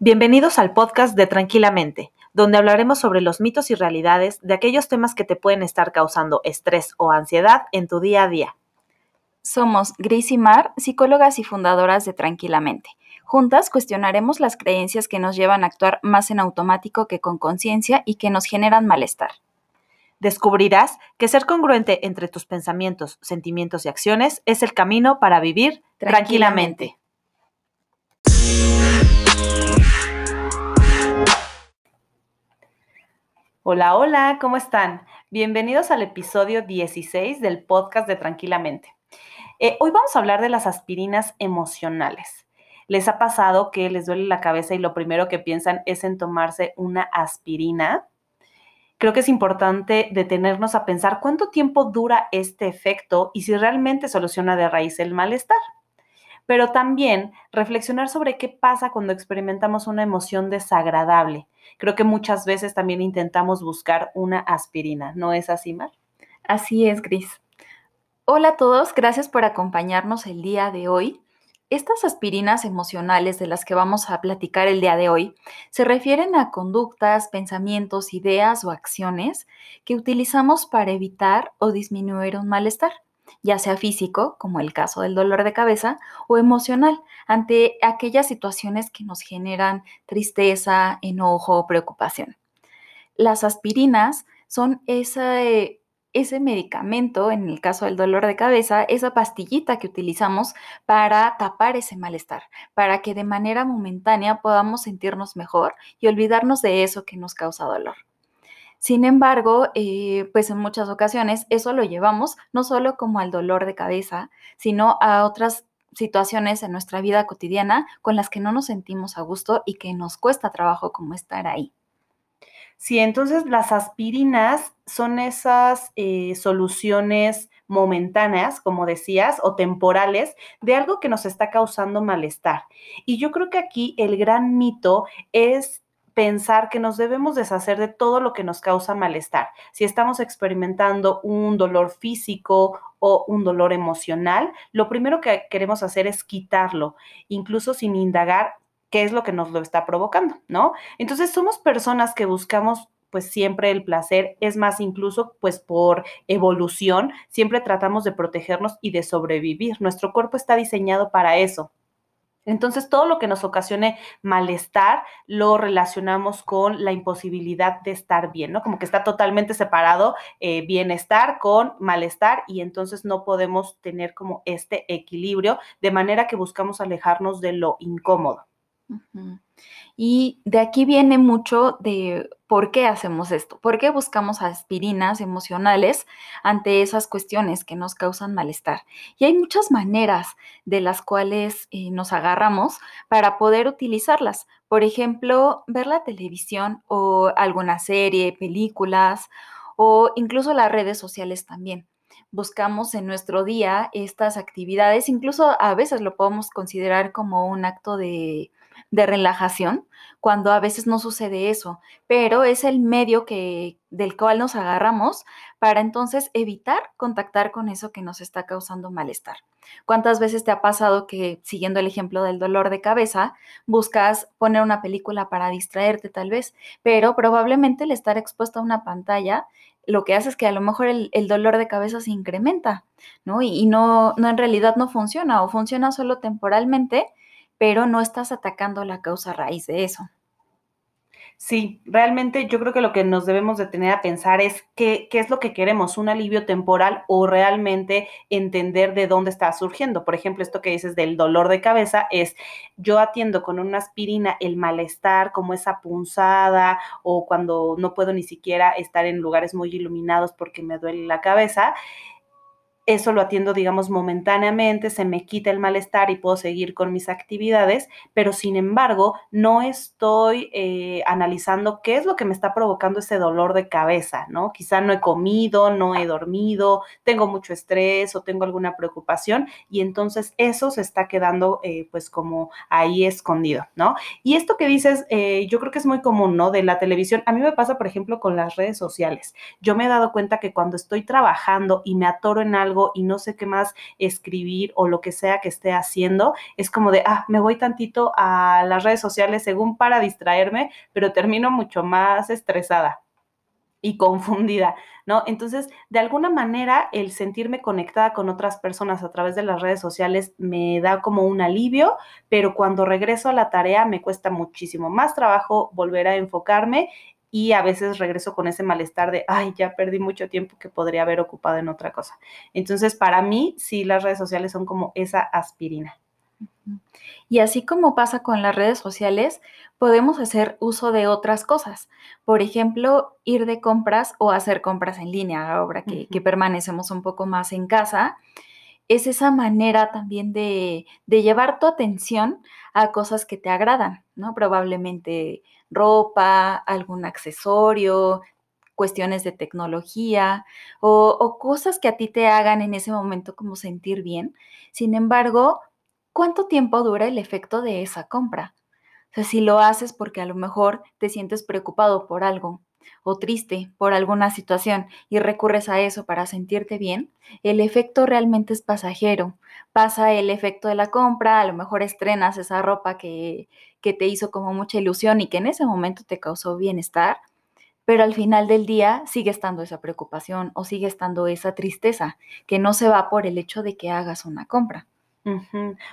Bienvenidos al podcast de Tranquilamente, donde hablaremos sobre los mitos y realidades de aquellos temas que te pueden estar causando estrés o ansiedad en tu día a día. Somos Gris y Mar, psicólogas y fundadoras de Tranquilamente. Juntas cuestionaremos las creencias que nos llevan a actuar más en automático que con conciencia y que nos generan malestar. Descubrirás que ser congruente entre tus pensamientos, sentimientos y acciones es el camino para vivir tranquilamente. Hola, hola, ¿cómo están? Bienvenidos al episodio 16 del podcast de Tranquilamente. Eh, hoy vamos a hablar de las aspirinas emocionales. ¿Les ha pasado que les duele la cabeza y lo primero que piensan es en tomarse una aspirina? Creo que es importante detenernos a pensar cuánto tiempo dura este efecto y si realmente soluciona de raíz el malestar pero también reflexionar sobre qué pasa cuando experimentamos una emoción desagradable. Creo que muchas veces también intentamos buscar una aspirina, ¿no es así, Mar? Así es, Gris. Hola a todos, gracias por acompañarnos el día de hoy. Estas aspirinas emocionales de las que vamos a platicar el día de hoy se refieren a conductas, pensamientos, ideas o acciones que utilizamos para evitar o disminuir un malestar ya sea físico, como el caso del dolor de cabeza, o emocional, ante aquellas situaciones que nos generan tristeza, enojo preocupación. Las aspirinas son ese, ese medicamento, en el caso del dolor de cabeza, esa pastillita que utilizamos para tapar ese malestar, para que de manera momentánea podamos sentirnos mejor y olvidarnos de eso que nos causa dolor. Sin embargo, eh, pues en muchas ocasiones eso lo llevamos no solo como al dolor de cabeza, sino a otras situaciones en nuestra vida cotidiana con las que no nos sentimos a gusto y que nos cuesta trabajo como estar ahí. Sí, entonces las aspirinas son esas eh, soluciones momentáneas, como decías, o temporales de algo que nos está causando malestar. Y yo creo que aquí el gran mito es pensar que nos debemos deshacer de todo lo que nos causa malestar. Si estamos experimentando un dolor físico o un dolor emocional, lo primero que queremos hacer es quitarlo, incluso sin indagar qué es lo que nos lo está provocando, ¿no? Entonces somos personas que buscamos pues siempre el placer, es más, incluso pues por evolución, siempre tratamos de protegernos y de sobrevivir. Nuestro cuerpo está diseñado para eso. Entonces, todo lo que nos ocasione malestar lo relacionamos con la imposibilidad de estar bien, ¿no? Como que está totalmente separado eh, bienestar con malestar y entonces no podemos tener como este equilibrio de manera que buscamos alejarnos de lo incómodo. Y de aquí viene mucho de por qué hacemos esto, por qué buscamos aspirinas emocionales ante esas cuestiones que nos causan malestar. Y hay muchas maneras de las cuales eh, nos agarramos para poder utilizarlas. Por ejemplo, ver la televisión o alguna serie, películas o incluso las redes sociales también buscamos en nuestro día estas actividades, incluso a veces lo podemos considerar como un acto de de relajación, cuando a veces no sucede eso, pero es el medio que, del cual nos agarramos para entonces evitar contactar con eso que nos está causando malestar. ¿Cuántas veces te ha pasado que, siguiendo el ejemplo del dolor de cabeza, buscas poner una película para distraerte tal vez, pero probablemente el estar expuesto a una pantalla lo que hace es que a lo mejor el, dolor de cabeza se incrementa, ¿no? Y, y, no, no en realidad no funciona o funciona solo temporalmente pero no estás atacando la causa raíz de eso. Sí, realmente yo creo que lo que nos debemos de tener a pensar es qué, qué, es lo que queremos, un alivio temporal o realmente entender de dónde está surgiendo. Por ejemplo, esto que dices del dolor de cabeza es yo atiendo con una aspirina el malestar, como esa punzada o cuando no puedo ni siquiera estar en lugares muy iluminados porque me duele la cabeza eso lo atiendo, digamos, momentáneamente, se me quita el malestar y puedo seguir con mis actividades, pero sin embargo, no estoy eh, analizando qué es lo que me está provocando ese dolor de cabeza, ¿no? Quizá no he comido, no he dormido, tengo mucho estrés o tengo alguna preocupación y entonces eso se está quedando eh, pues como ahí escondido, ¿no? Y esto que dices, eh, yo creo que es muy común, ¿no? De la televisión, a mí me pasa, por ejemplo, con las redes sociales. Yo me he dado cuenta que cuando estoy trabajando y me atoro en algo, y no sé qué más escribir o lo que sea que esté haciendo, es como de, ah, me voy tantito a las redes sociales según para distraerme, pero termino mucho más estresada y confundida, ¿no? Entonces, de alguna manera, el sentirme conectada con otras personas a través de las redes sociales me da como un alivio, pero cuando regreso a la tarea me cuesta muchísimo más trabajo volver a enfocarme y a veces regreso con ese malestar de, ay, ya perdí mucho tiempo que podría haber ocupado en otra cosa. Entonces, para mí, sí, las redes sociales son como esa aspirina. Y así como pasa con las redes sociales, podemos hacer uso de otras cosas. Por ejemplo, ir de compras o hacer compras en línea, ahora que, permanecemos un poco más en casa. Es esa manera también de, de, llevar tu atención a cosas que te agradan, ¿no? Probablemente ropa, algún accesorio, cuestiones de tecnología o, cosas que a ti te hagan en ese momento como sentir bien. Sin embargo, ¿cuánto tiempo dura el efecto de esa compra? O sea, si lo haces porque a lo mejor te sientes preocupado por algo o triste por alguna situación y recurres a eso para sentirte bien, el efecto realmente es pasajero. Pasa el efecto de la compra, a lo mejor estrenas esa ropa que, que te hizo como mucha ilusión y que en ese momento te causó bienestar, pero al final del día sigue estando esa preocupación o sigue estando esa tristeza que no se va por el hecho de que hagas una compra.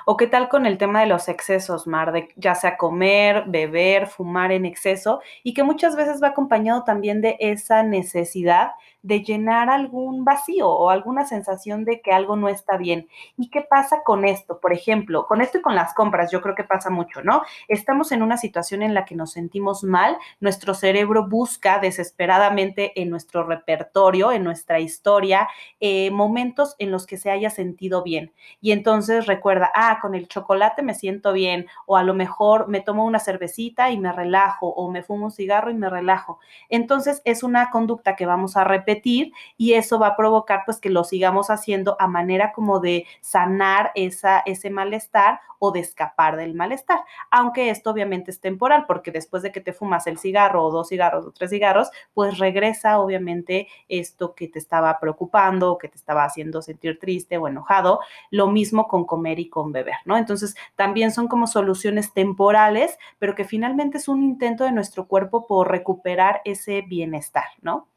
O qué tal con el tema de los excesos, Mar, de ya sea comer, beber, fumar en exceso, y que muchas veces va acompañado también de esa necesidad de llenar algún vacío o alguna sensación de que algo no está bien. ¿Y qué pasa con esto? Por ejemplo, con esto y con las compras, yo creo que pasa mucho, ¿no? Estamos en una situación en la que nos sentimos mal, nuestro cerebro busca desesperadamente en nuestro repertorio, en nuestra historia, eh, momentos en los que se haya sentido bien. Y entonces recuerda, ah, con el chocolate me siento bien, o a lo mejor me tomo una cervecita y me relajo, o me fumo un cigarro y me relajo. Entonces es una conducta que vamos a repetir y eso va a provocar pues que lo sigamos haciendo a manera como de sanar esa, ese malestar o de escapar del malestar, aunque esto obviamente es temporal porque después de que te fumas el cigarro o dos cigarros o tres cigarros, pues regresa obviamente esto que te estaba preocupando o que te estaba haciendo sentir triste o enojado, lo mismo con comer y con beber, ¿no? Entonces también son como soluciones temporales, pero que finalmente es un intento de nuestro cuerpo por recuperar ese bienestar, ¿no?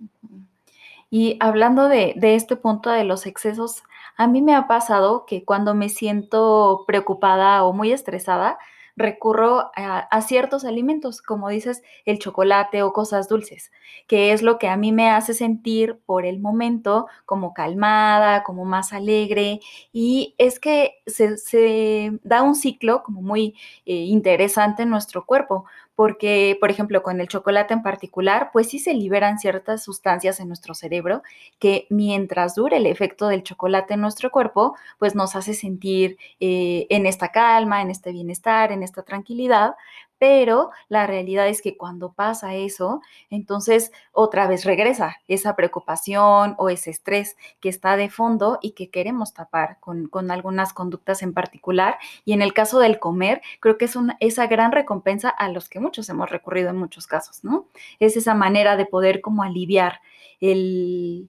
Y hablando de, este punto de los excesos, a mí me ha pasado que cuando me siento preocupada o muy estresada, recurro a, ciertos alimentos, como dices, el chocolate o cosas dulces, que es lo que a mí me hace sentir por el momento como calmada, como más alegre. Y es que se, da un ciclo como muy eh, interesante en nuestro cuerpo, porque, por ejemplo, con el chocolate en particular, pues sí se liberan ciertas sustancias en nuestro cerebro que mientras dure el efecto del chocolate en nuestro cuerpo, pues nos hace sentir eh, en esta calma, en este bienestar, en esta tranquilidad, pero la realidad es que cuando pasa eso, entonces otra vez regresa esa preocupación o ese estrés que está de fondo y que queremos tapar con, algunas conductas en particular. Y en el caso del comer, creo que es una, esa gran recompensa a los que muchos hemos recurrido en muchos casos, ¿no? Es esa manera de poder como aliviar el,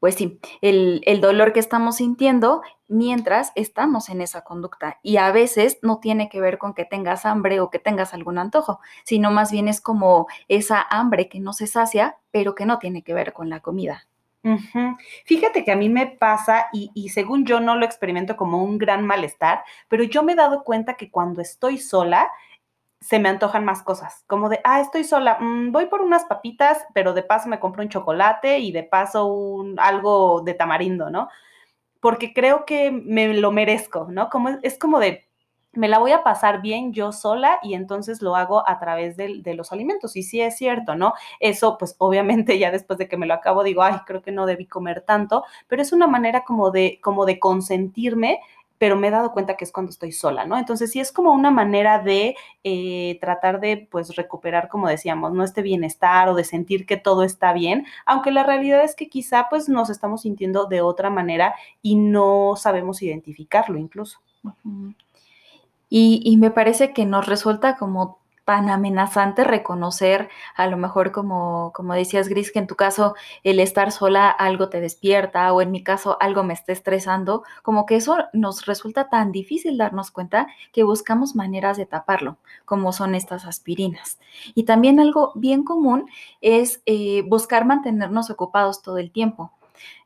pues sí, el, dolor que estamos sintiendo mientras estamos en esa conducta. Y a veces no tiene que ver con que tengas hambre o que tengas algún antojo, sino más bien es como esa hambre que no se sacia, pero que no tiene que ver con la comida. Fíjate que a mí me pasa, y, y, según yo no lo experimento como un gran malestar, pero yo me he dado cuenta que cuando estoy sola, se me antojan más cosas, como de, ah, estoy sola, mm, voy por unas papitas, pero de paso me compro un chocolate y de paso un, algo de tamarindo, ¿no? Porque creo que me lo merezco, ¿no? Como es, como de, me la voy a pasar bien yo sola y entonces lo hago a través de, de, los alimentos. Y sí es cierto, ¿no? Eso, pues obviamente ya después de que me lo acabo digo, ay, creo que no debí comer tanto, pero es una manera como de, como de consentirme pero me he dado cuenta que es cuando estoy sola, ¿no? Entonces sí es como una manera de eh, tratar de, pues, recuperar, como decíamos, ¿no? Este bienestar o de sentir que todo está bien, aunque la realidad es que quizá, pues, nos estamos sintiendo de otra manera y no sabemos identificarlo incluso. y, y me parece que nos resulta como tan amenazante reconocer, a lo mejor como, como decías Gris, que en tu caso el estar sola algo te despierta o en mi caso algo me está estresando, como que eso nos resulta tan difícil darnos cuenta que buscamos maneras de taparlo, como son estas aspirinas. Y también algo bien común es eh, buscar mantenernos ocupados todo el tiempo.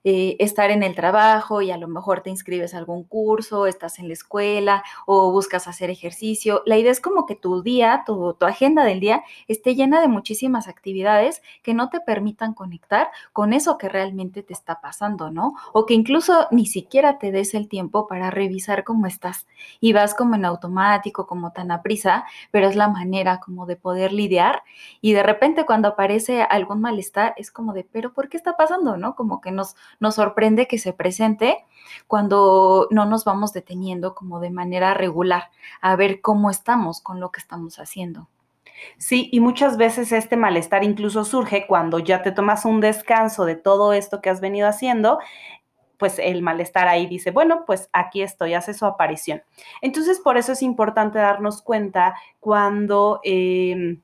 Eh, estar en el trabajo y a lo mejor te inscribes a algún curso, estás en la escuela o buscas hacer ejercicio. La idea es como que tu día, tu, tu agenda del día esté llena de muchísimas actividades que no te permitan conectar con eso que realmente te está pasando, ¿no? O que incluso ni siquiera te des el tiempo para revisar cómo estás y vas como en automático, como tan a prisa, pero es la manera como de poder lidiar y de repente cuando aparece algún malestar es como de, pero ¿por qué está pasando, no? Como que nos sorprende que se presente cuando no nos vamos deteniendo como de manera regular a ver cómo estamos con lo que estamos haciendo. Sí, y muchas veces este malestar incluso surge cuando ya te tomas un descanso de todo esto que has venido haciendo, pues el malestar ahí dice, bueno, pues aquí estoy, hace su aparición. Entonces, por eso es importante darnos cuenta cuando... Eh,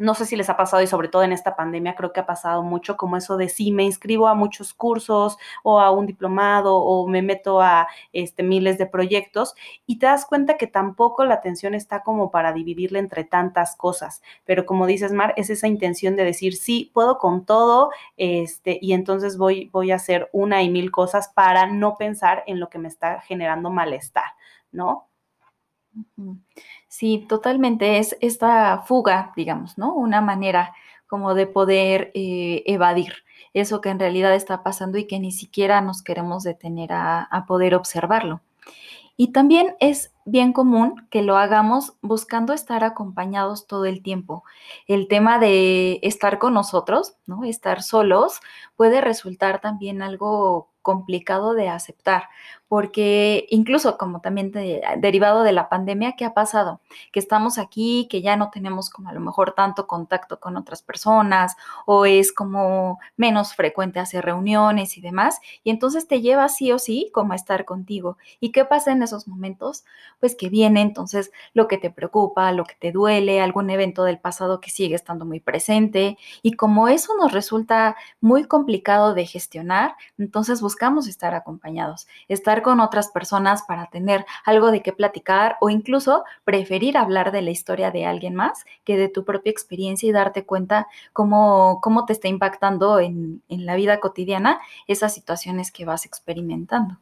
no sé si les ha pasado y sobre todo en esta pandemia creo que ha pasado mucho como eso de si me inscribo a muchos cursos o a un diplomado o me meto a este, miles de proyectos y te das cuenta que tampoco la atención está como para dividirla entre tantas cosas. Pero como dices, Mar, es esa intención de decir, sí, puedo con todo este, y entonces voy, voy a hacer una y mil cosas para no pensar en lo que me está generando malestar, ¿no? Sí, totalmente. Es esta fuga, digamos, ¿no? Una manera como de poder eh, evadir eso que en realidad está pasando y que ni siquiera nos queremos detener a, a poder observarlo. Y también es bien común que lo hagamos buscando estar acompañados todo el tiempo. El tema de estar con nosotros, ¿no? Estar solos puede resultar también algo complicado de aceptar, porque incluso como también derivado de la pandemia, ¿qué ha pasado? Que estamos aquí, que ya no tenemos como a lo mejor tanto contacto con otras personas o es como menos frecuente hacer reuniones y demás, y entonces te lleva sí o sí como a estar contigo. ¿Y qué pasa en esos momentos? Pues que viene entonces lo que te preocupa, lo que te duele, algún evento del pasado que sigue estando muy presente, y como eso nos resulta muy complicado de gestionar, entonces buscamos estar acompañados, estar con otras personas para tener algo de qué platicar o incluso preferir hablar de la historia de alguien más que de tu propia experiencia y darte cuenta cómo, cómo te está impactando en, en la vida cotidiana esas situaciones que vas experimentando.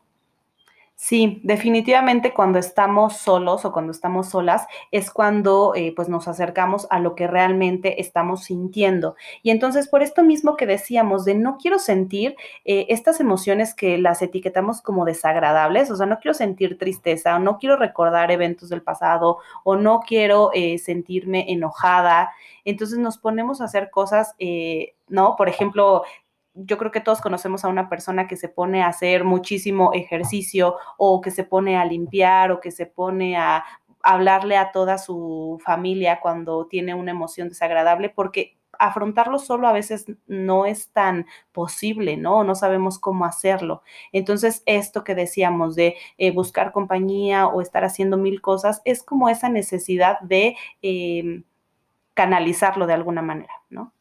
Sí, definitivamente cuando estamos solos o cuando estamos solas es cuando eh, pues nos acercamos a lo que realmente estamos sintiendo. Y entonces por esto mismo que decíamos de no quiero sentir eh, estas emociones que las etiquetamos como desagradables, o sea, no quiero sentir tristeza o no quiero recordar eventos del pasado o no quiero eh, sentirme enojada. Entonces nos ponemos a hacer cosas, ¿no? Por ejemplo, yo creo que todos conocemos a una persona que se pone a hacer muchísimo ejercicio o que se pone a limpiar o que se pone a hablarle a toda su familia cuando tiene una emoción desagradable porque afrontarlo solo a veces no es tan posible, ¿no? No sabemos cómo hacerlo. Entonces, esto que decíamos de eh, buscar compañía o estar haciendo mil cosas, es como esa necesidad de em, canalizarlo de alguna manera, ¿no?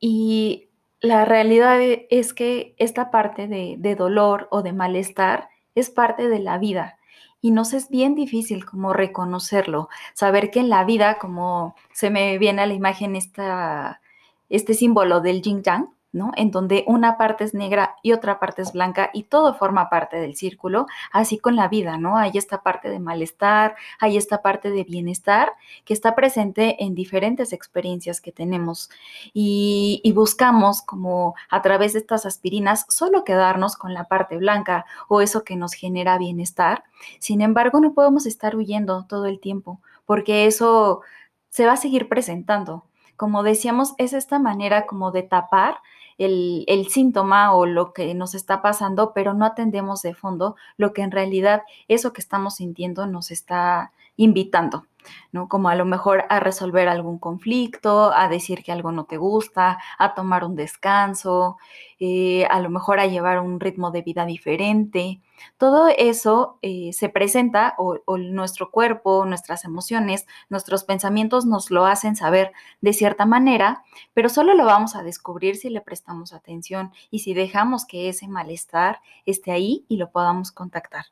Y la realidad e, es que esta parte de, dolor o de malestar es parte de la vida y nos es bien difícil como reconocerlo, saber que en la vida, como se me viene a la imagen esta, este símbolo del yin yang, en donde una parte es negra y otra parte es blanca y todo forma parte del círculo, así con la vida, ¿no? Hay esta parte de malestar, hay esta parte de bienestar que está presente en diferentes experiencias que tenemos y, y buscamos como a través de estas aspirinas solo quedarnos con la parte blanca o eso que nos genera bienestar. Sin embargo, no podemos estar huyendo todo el tiempo porque eso se va a seguir presentando. Como decíamos, es esta manera como de tapar el, síntoma o lo que nos está pasando, pero no atendemos de fondo lo que en realidad eso que estamos sintiendo nos está invitando. ¿No? Como a lo mejor a resolver algún conflicto, a decir que algo no te gusta, a tomar un descanso, eh, a lo mejor a llevar un ritmo de vida diferente. Todo eso eh, se presenta o, nuestro cuerpo, nuestras emociones, nuestros pensamientos nos lo hacen saber de cierta manera, pero solo lo vamos a descubrir si le prestamos atención y si dejamos que ese malestar esté ahí y lo podamos contactar.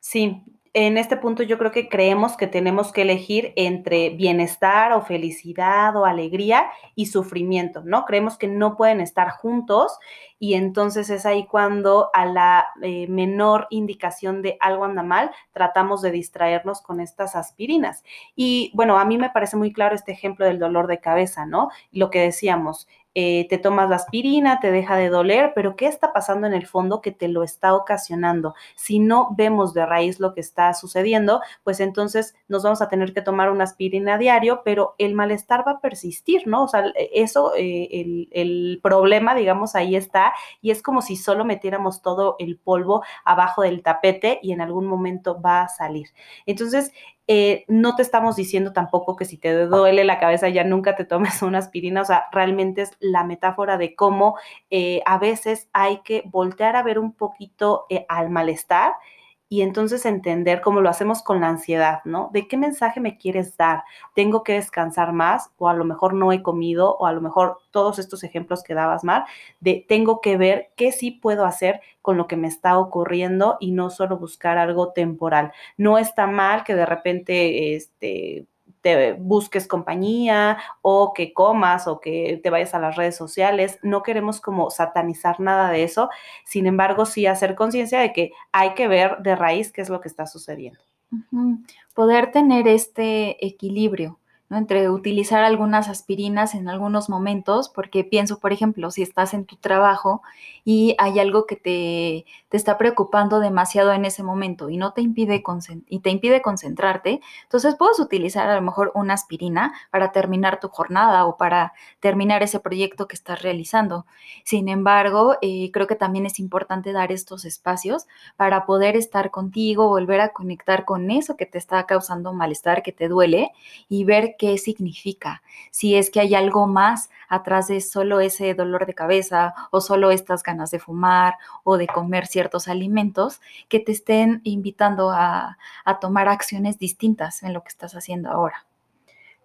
Sí, en este punto yo creo que creemos que tenemos que elegir entre bienestar o felicidad o alegría y sufrimiento, ¿no? Creemos que no pueden estar juntos y entonces es ahí cuando a la eh, menor indicación de algo anda mal, tratamos de distraernos con estas aspirinas. Y bueno, a mí me parece muy claro este ejemplo del dolor de cabeza, ¿no? Lo que decíamos, eh, te tomas la aspirina, te deja de doler, pero ¿qué está pasando en el fondo que te lo está ocasionando? Si no vemos de raíz lo que está sucediendo, pues entonces nos vamos a tener que tomar una aspirina a diario, pero el malestar va a persistir, ¿no? O sea, e, eso, eh, el, el problema, digamos, ahí está, y es como si solo metiéramos todo el polvo abajo del tapete y en algún momento va a salir. Entonces, eh, no te estamos diciendo tampoco que si te duele la cabeza ya nunca te tomes una aspirina, o sea, realmente es la metáfora de cómo eh, a veces hay que voltear a ver un poquito eh, al malestar y entonces entender cómo lo hacemos con la ansiedad, ¿no? ¿De qué mensaje me quieres dar? ¿Tengo que descansar más? O a lo mejor no he comido, o a lo mejor todos estos ejemplos que dabas, Mar, de tengo que ver qué sí puedo hacer con lo que me está ocurriendo y no solo buscar algo temporal. No está mal que de repente, este, te busques compañía o que comas o que te vayas a las redes sociales. No queremos como satanizar nada de eso. Sin embargo, sí hacer conciencia de que hay que ver de raíz qué es lo que está sucediendo. Poder tener este equilibrio entre utilizar algunas aspirinas en algunos momentos, porque pienso, por ejemplo, si estás en tu trabajo y hay algo que te, te está preocupando demasiado en ese momento y no te impide, y te impide concentrarte, entonces puedes utilizar a lo mejor una aspirina para terminar tu jornada o para terminar ese proyecto que estás realizando. Sin embargo, eh, creo que también es importante dar estos espacios para poder estar contigo, volver a conectar con eso que te está causando malestar, que te duele y ver qué significa, si es que hay algo más atrás de solo ese dolor de cabeza o solo estas ganas de fumar o de comer ciertos alimentos que te estén invitando a, a tomar acciones distintas en lo que estás haciendo ahora.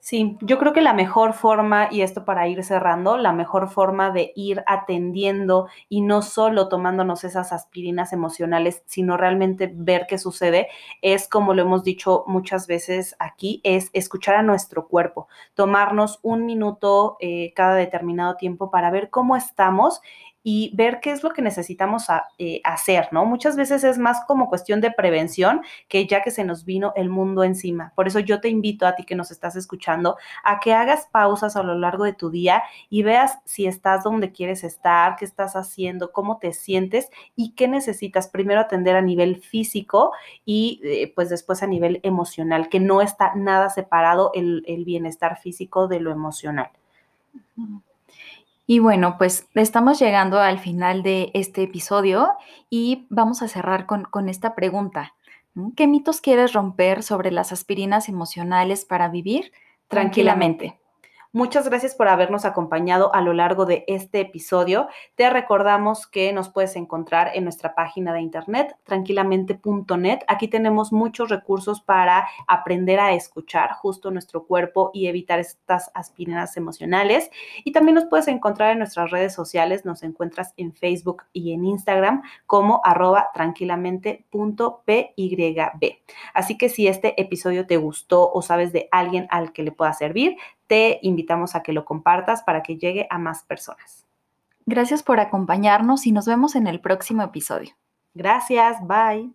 Sí, yo creo que la mejor forma, y esto para ir cerrando, la mejor forma de ir atendiendo y no solo tomándonos esas aspirinas emocionales, sino realmente ver qué sucede, es como lo hemos dicho muchas veces aquí, es escuchar a nuestro cuerpo, tomarnos un minuto eh, cada determinado tiempo para ver cómo estamos y ver qué es lo que necesitamos eh, hacer, ¿no? Muchas veces es más como cuestión de prevención que ya que se nos vino el mundo encima. Por eso yo te invito a ti que nos estás escuchando a que hagas pausas a lo largo de tu día y veas si estás donde quieres estar, qué estás haciendo, cómo te sientes y qué necesitas primero atender a nivel físico y eh, pues después a nivel emocional, que no está nada separado el, el bienestar físico de lo emocional. Y bueno, pues estamos llegando al final de este episodio y vamos a cerrar con, esta pregunta. ¿Qué mitos quieres romper sobre las aspirinas emocionales para vivir tranquilamente? Muchas gracias por habernos acompañado a lo largo de este episodio. Te recordamos que nos puedes encontrar en nuestra página de internet tranquilamente.net. Aquí tenemos muchos recursos para aprender a escuchar justo nuestro cuerpo y evitar estas aspirinas emocionales. Y también nos puedes encontrar en nuestras redes sociales. Nos encuentras en Facebook y en Instagram como arroba tranquilamente.pyb. Así que si este episodio te gustó o sabes de alguien al que le pueda servir, te invitamos a que lo compartas para que llegue a más personas. Gracias por acompañarnos y nos vemos en el próximo episodio. Gracias, bye.